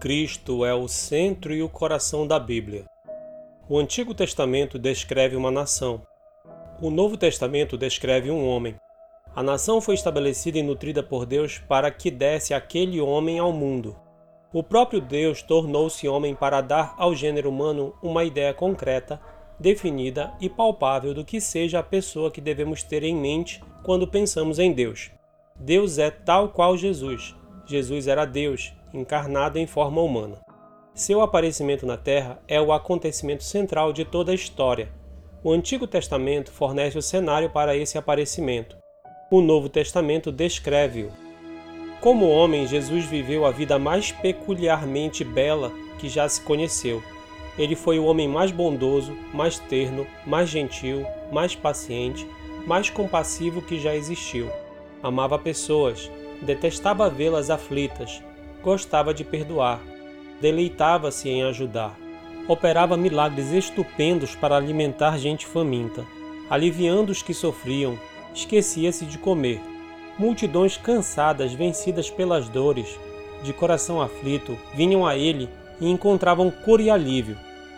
Cristo é o centro e o coração da Bíblia. O Antigo Testamento descreve uma nação. O Novo Testamento descreve um homem. A nação foi estabelecida e nutrida por Deus para que desse aquele homem ao mundo. O próprio Deus tornou-se homem para dar ao gênero humano uma ideia concreta, definida e palpável do que seja a pessoa que devemos ter em mente quando pensamos em Deus. Deus é tal qual Jesus. Jesus era Deus, encarnado em forma humana. Seu aparecimento na Terra é o acontecimento central de toda a história. O Antigo Testamento fornece o cenário para esse aparecimento. O Novo Testamento descreve-o. Como homem, Jesus viveu a vida mais peculiarmente bela que já se conheceu. Ele foi o homem mais bondoso, mais terno, mais gentil, mais paciente, mais compassivo que já existiu. Amava pessoas, detestava vê-las aflitas, gostava de perdoar, deleitava-se em ajudar, operava milagres estupendos para alimentar gente faminta, aliviando os que sofriam, esquecia-se de comer. Multidões cansadas, vencidas pelas dores, de coração aflito, vinham a ele e encontravam cura e alívio.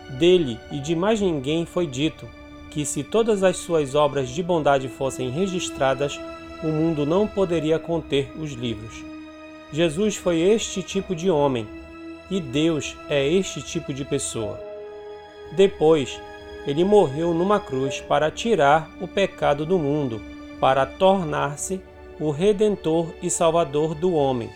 Dele e de mais ninguém foi dito que, se todas as suas obras de bondade fossem registradas, o mundo não poderia conter os livros. Jesus foi este tipo de homem e Deus é este tipo de pessoa. Depois, ele morreu numa cruz para tirar o pecado do mundo, para tornar-se o redentor e salvador do homem.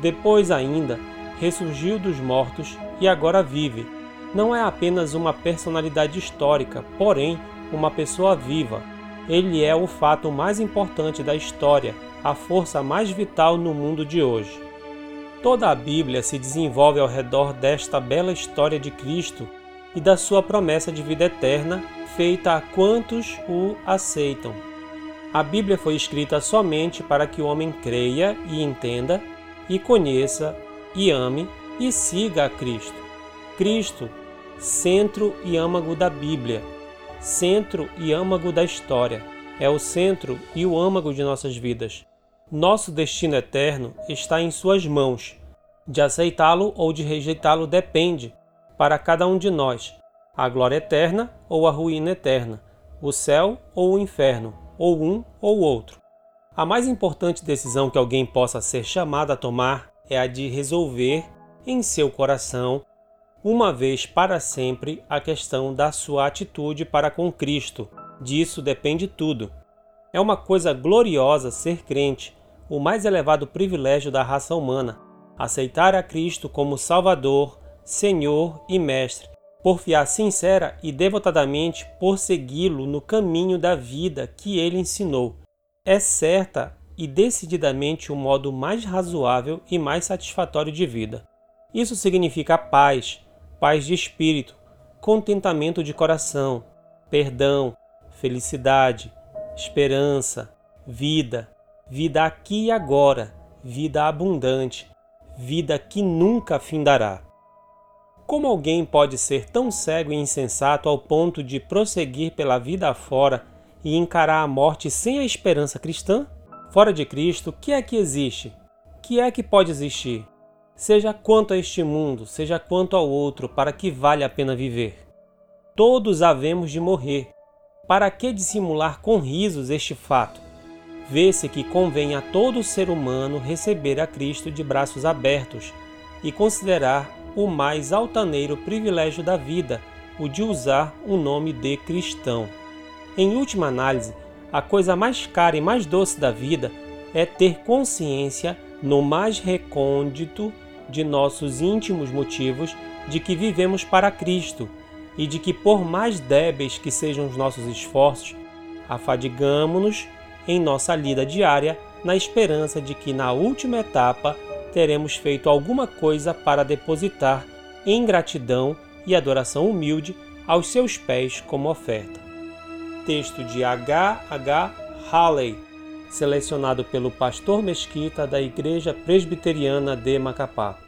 Depois ainda, ressurgiu dos mortos e agora vive. Não é apenas uma personalidade histórica, porém uma pessoa viva. Ele é o fato mais importante da história a força mais vital no mundo de hoje. Toda a Bíblia se desenvolve ao redor desta bela história de Cristo e da sua promessa de vida eterna, feita a quantos o aceitam. A Bíblia foi escrita somente para que o homem creia e entenda, e conheça, e ame e siga a Cristo. Cristo, centro e âmago da Bíblia, centro e âmago da história, é o centro e o âmago de nossas vidas. Nosso destino eterno está em Suas mãos. De aceitá-lo ou de rejeitá-lo depende, para cada um de nós, a glória eterna ou a ruína eterna, o céu ou o inferno, ou um ou outro. A mais importante decisão que alguém possa ser chamado a tomar é a de resolver em seu coração, uma vez para sempre, a questão da sua atitude para com Cristo. Disso depende tudo. É uma coisa gloriosa ser crente, o mais elevado privilégio da raça humana, aceitar a Cristo como Salvador, Senhor e Mestre, porfiar sincera e devotadamente por segui-lo no caminho da vida que ele ensinou. É certa e decididamente o modo mais razoável e mais satisfatório de vida. Isso significa paz, paz de espírito, contentamento de coração, perdão, felicidade, esperança, vida, vida aqui e agora, vida abundante, vida que nunca findará. Como alguém pode ser tão cego e insensato ao ponto de prosseguir pela vida afora e encarar a morte sem a esperança cristã? Fora de Cristo, que é que existe? Que é que pode existir? Seja quanto a este mundo, seja quanto ao outro, para que vale a pena viver. Todos havemos de morrer. Para que dissimular com risos este fato? vê-se que convém a todo ser humano receber a Cristo de braços abertos e considerar o mais altaneiro privilégio da vida, o de usar o nome de cristão. Em última análise, a coisa mais cara e mais doce da vida é ter consciência, no mais recôndito de nossos íntimos motivos, de que vivemos para Cristo e de que, por mais débeis que sejam os nossos esforços, afadigamo-nos em nossa lida diária, na esperança de que na última etapa teremos feito alguma coisa para depositar em gratidão e adoração humilde aos seus pés como oferta. Texto de H. H. Halley, selecionado pelo pastor Mesquita da Igreja Presbiteriana de Macapá.